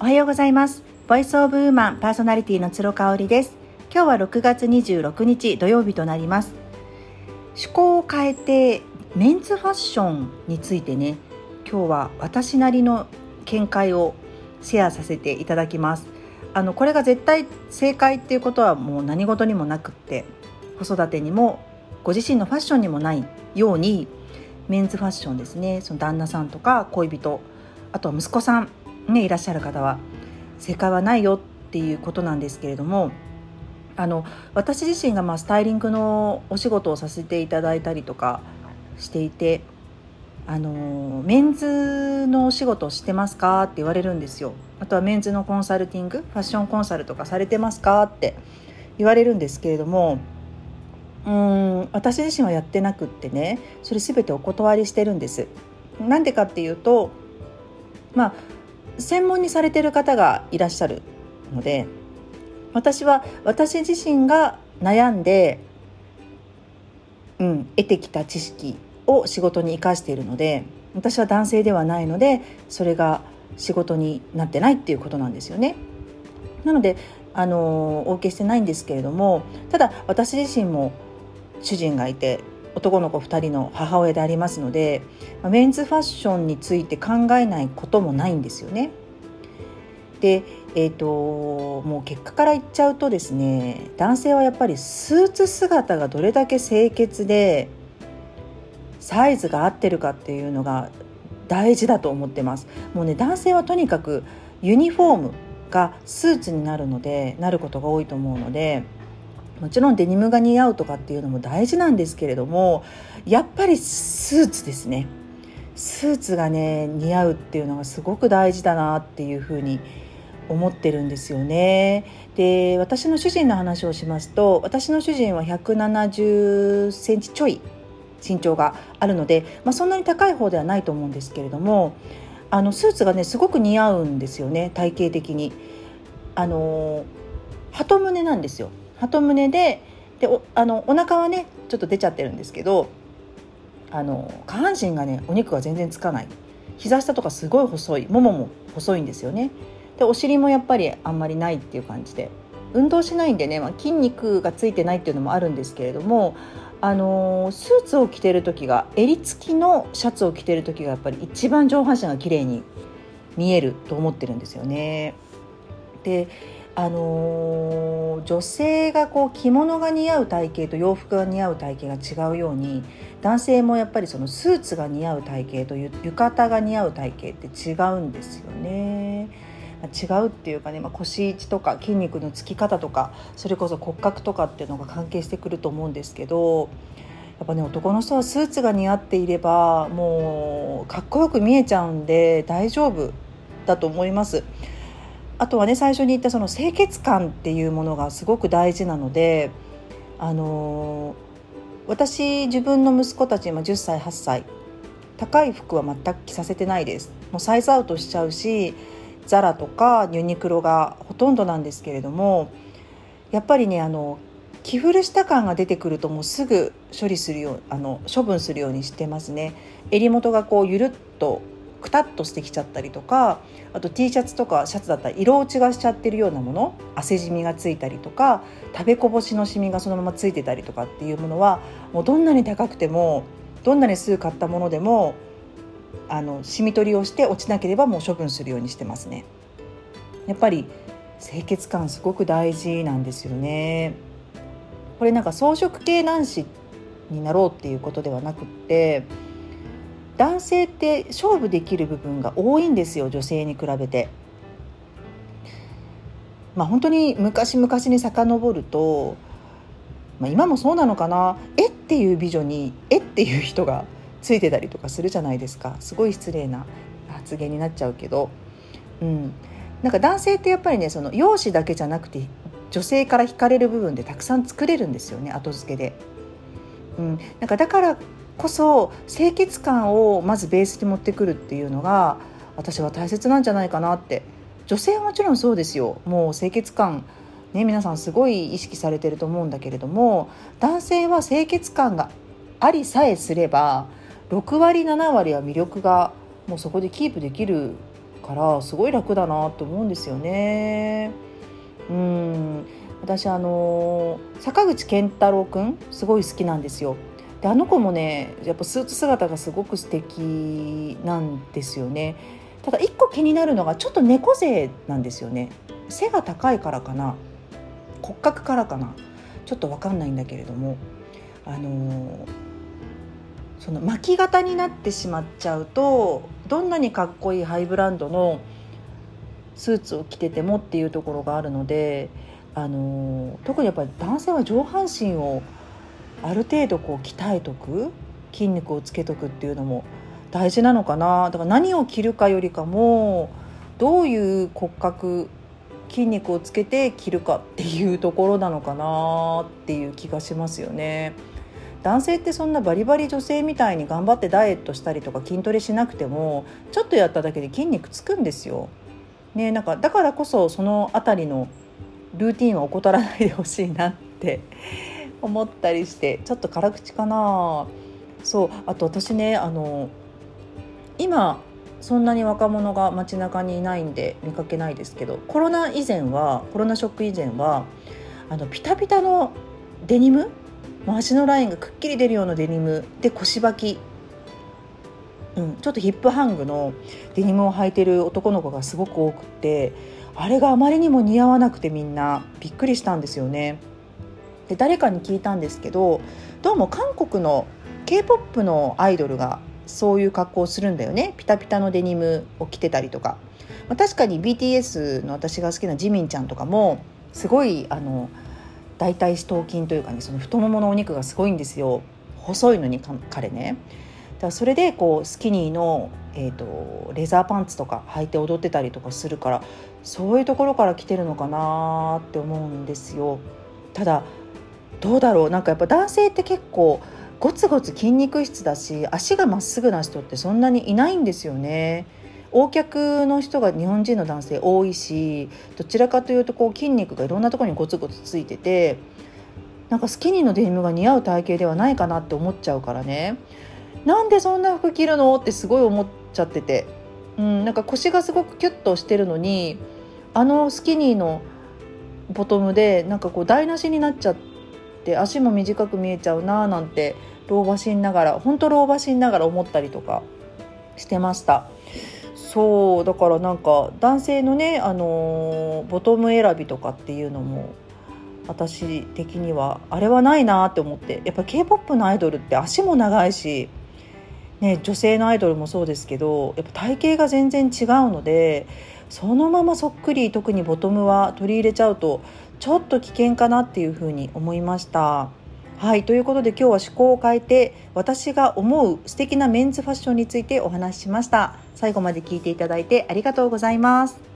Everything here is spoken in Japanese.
おはようございます。ボイスオブウーマンパーソナリティの鶴香織です。今日は6月26日土曜日となります。趣向を変えてメンズファッションについてね今日は私なりの見解をシェアさせていただきます。あのこれが絶対正解っていうことはもう何事にもなくって子育てにもご自身のファッションにもないようにメンズファッションですね。その旦那さんとか恋人あとは息子さんねいらっしゃる方は正解はないよっていうことなんですけれどもあの私自身がまあスタイリングのお仕事をさせていただいたりとかしていてあのメンズのお仕事してますかって言われるんですよ。あとはメンズのコンサルティングファッションコンサルとかされてますかって言われるんですけれどもうん私自身はやってなくってねそれ全てお断りしてるんです。なんでかっていうとまあ専門にされてる方がいらっしゃるので私は私自身が悩んで、うん、得てきた知識を仕事に生かしているので私は男性ではないのでそれが仕事になってないっていうことなんですよね。なのであのお受けしてないんですけれどもただ私自身も主人がいて男の子2人の母親でありますのでメンズファッションについて考えないこともないんですよね。で、えーと、もう結果から言っちゃうとですね男性はやっぱりスーツ姿がどれだけ清潔でサイズが合ってるかっていうのが大事だと思ってますもうね男性はとにかくユニフォームがスーツになるのでなることが多いと思うのでもちろんデニムが似合うとかっていうのも大事なんですけれどもやっぱりスーツですねスーツがね似合うっていうのがすごく大事だなっていうふうに思ってるんですよね。で私の主人の話をしますと私の主人は170センチちょい身長があるので、まあ、そんなに高い方ではないと思うんですけれどもあのスーツがねすごく似合うんですよね体型的に。あの鳩胸なんですよ鳩胸ででおあのお腹はねちょっと出ちゃってるんですけどあの下半身がねお肉が全然つかない。膝下とかすごい細いももも細いんですよね。でお尻もやっぱりあんまりないっていう感じで。運動しないんでね、まあ、筋肉がついてないっていうのもあるんですけれどもあのスーツを着てる時が襟付きのシャツを着てる時がやっぱり一番上半身が綺麗に見えると思ってるんですよね。であのー、女性がこう着物が似合う体型と洋服が似合う体型が違うように男性もやっぱりそのスーツが似合う体型と浴衣が似合う体型って違うんですよね。違うっていうかね、まあ、腰位置とか筋肉のつき方とかそれこそ骨格とかっていうのが関係してくると思うんですけどやっぱね男の人はスーツが似合っていればもうかっこよく見えちゃうんで大丈夫だと思います。あとはね最初に言ったその清潔感っていうものがすごく大事なのであの私自分の息子たち今10歳8歳高い服は全く着させてないです。もうサイズアウトしちゃうしザラとかユニクロがほとんどなんですけれどもやっぱりねあの着古した感が出てくるともうすぐ処理するようあの処分するようにしてますね。襟元がこうゆるっとくたっとしてきちゃったりとかあと T シャツとかシャツだったら色落ちがしちゃってるようなもの汗じみがついたりとか食べこぼしのシミがそのままついてたりとかっていうものはもうどんなに高くてもどんなにすぐ買ったものでもあのシミ取りをして落ちなければもう処分するようにしてますね。やっぱり清潔感すごく大事なんですよね。これなんか装飾系男子になろうっていうことではなくって男性って勝負できる部分が多いんですよ女性に比べて。まあ、本当に昔々に遡ると、まあ、今もそうなのかなえっていう美女にえっていう人がついてたりとかするじゃないですかすごい失礼な発言になっちゃうけど、うん、なんか男性ってやっぱりねその容姿だけじゃなくて女性から惹かれる部分でたくさん作れるんですよね後付けで。うん、なんかだからこそ清潔感をまずベースに持ってくるっていうのが私は大切なんじゃないかなって。女性はもちろんそうですよ。もう清潔感ね皆さんすごい意識されてると思うんだけれども男性は清潔感がありさえすれば6割7割は魅力がもうそこでキープできるからすごい楽だなと思うんですよね。うん。私あの坂口健太郎くんすごい好きなんですよ。であの子もねやっぱスーツ姿がすごく素敵なんですよね。ただ一個気になるのがちょっと猫背なんですよね。背が高いからかな骨格からかなちょっと分かんないんだけれどもあのその巻き型になってしまっちゃうとどんなにかっこいいハイブランドのスーツを着ててもっていうところがあるのであの特にやっぱり男性は上半身をある程度こう鍛えとく筋肉をつけとくっていうのも大事なのかなだから何を着るかよりかもどういう骨格筋肉をつけて着るかっていうところなのかなっていう気がしますよね。男性ってそんなバリバリ女性みたいに頑張ってダイエットしたりとか筋トレしなくてもちょっとやっただけで筋肉つくんですよ。ね、なんかだからこそその辺りのルーティンは怠らないでほしいなって 思ったりしてちょっと辛口かな。そうあと私ねあの今そんなに若者が街中にいないんで見かけないですけどコロナ以前はコロナショック以前はあのピタピタのデニム足のラインがくっきり出るようなデニムで腰履き、うん、ちょっとヒップハングのデニムを履いてる男の子がすごく多くてあれがあまりにも似合わなくてみんなびっくりしたんですよね。で誰かに聞いたんですけどどうも韓国の k p o p のアイドルがそういう格好をするんだよね。ピタピタのデニムを着てたりとか、まあ、確かに BTS の私が好きなジミンちゃんとかもすごいあの大腿四頭筋というかねその太もものお肉がすごいんですよ。細いのに彼ね。だそれでこうスキニーの、えーと、レザーパンツとか履いて踊ってたりとかするからそういうところから来てるのかなって思うんですよ。ただどうだろう？なんかやっぱ男性って結構ゴツゴツ筋肉質だし足がまっすぐな人ってそんなにいないんですよね。横脚の人が日本人の男性多いしどちらかというとこう筋肉がいろんなところにゴツゴツついててなんかスキニーのデニムが似合う体型ではないかなって思っちゃうからね。なんでそんな服着るの？ってすごい思っちゃってて、うん、なんか腰がすごくキュッとしてるのにあのスキニーのボトムでなんかこう台無しになっちゃって足も短く見えちゃうなーなんて老婆心ながら本当老婆心ながら思ったりとかしてました。そうだからなんか男性のね、あのボトム選びとかっていうのも私的にはあれはないなって思って。やっぱ k p o p のアイドルって足も長いし、ね、女性のアイドルもそうですけどやっぱ体型が全然違うのでそのままそっくり特にボトムは取り入れちゃうとちょっと危険かなっていうふうに思いました。はいということで今日は趣向を変えて私が思う素敵なメンズファッションについてお話ししました最後まで聞いていただいてありがとうございます